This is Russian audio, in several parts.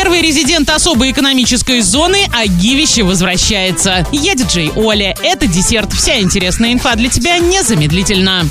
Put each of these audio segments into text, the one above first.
Первый резидент особой экономической зоны Агивище возвращается. Я диджей Оля. Это десерт. Вся интересная инфа для тебя незамедлительно.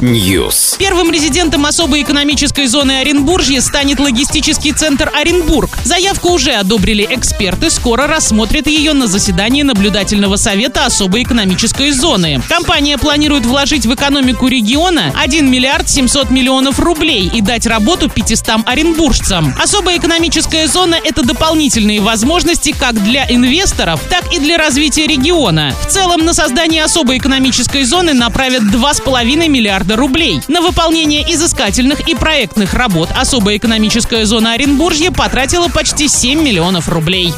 News. Первым резидентом особой экономической зоны Оренбуржье станет логистический центр Оренбург. Заявку уже одобрили эксперты. Скоро рассмотрят ее на заседании наблюдательного совета особой экономической зоны. Компания планирует вложить в экономику региона 1 миллиард 700 миллионов рублей и дать работу 500 оренбуржцам. Особая экономическая зона – это дополнительные возможности как для инвесторов, так и для развития региона. В целом на создание особой экономической зоны направят 2,5 миллиарда рублей. На выполнение изыскательных и проектных работ особая экономическая зона Оренбуржья потратила почти 7 миллионов рублей.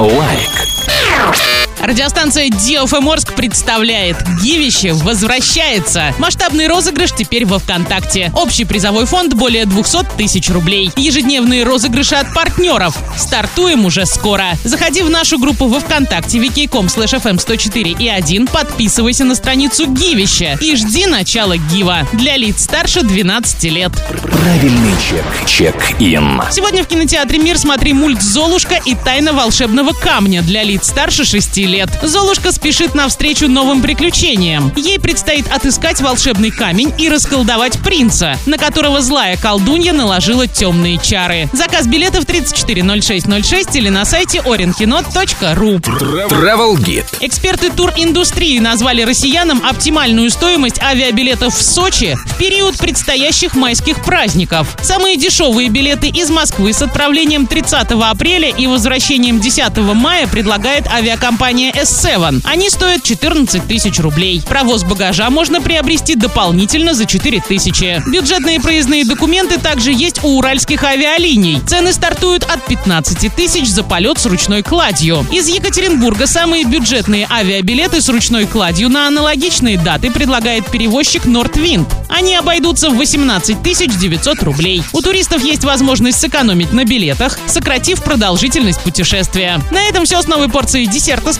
Лайк. Радиостанция DFM Орск представляет Гивище возвращается. Масштабный розыгрыш теперь во ВКонтакте. Общий призовой фонд более 200 тысяч рублей. Ежедневные розыгрыши от партнеров. Стартуем уже скоро. Заходи в нашу группу во ВКонтакте wiki.com slash fm 104 и 1, подписывайся на страницу Гивища и жди начала Гива. Для лиц старше 12 лет. Правильный чек. Чек-ин. Сегодня в кинотеатре «Мир» смотри мульт «Золушка» и «Тайна волшебного камня» для лиц старше 6 лет. Золушка спешит навстречу новым приключениям. Ей предстоит отыскать волшебный камень и расколдовать принца, на которого злая колдунья наложила темные чары. Заказ билетов 340606 или на сайте orinkino.ru. Travel Guide. Эксперты туриндустрии назвали россиянам оптимальную стоимость авиабилетов в Сочи в период предстоящих майских праздников. Самые дешевые билеты из Москвы с отправлением 30 апреля и возвращением 10 мая предлагает авиакомпания S7. Они стоят 14 тысяч рублей. Провоз багажа можно приобрести дополнительно за 4 тысячи. Бюджетные проездные документы также есть у уральских авиалиний. Цены стартуют от 15 тысяч за полет с ручной кладью. Из Екатеринбурга самые бюджетные авиабилеты с ручной кладью на аналогичные даты предлагает перевозчик Нортвинд. Они обойдутся в 18 900 рублей. У туристов есть возможность сэкономить на билетах, сократив продолжительность путешествия. На этом все с новой порцией десерта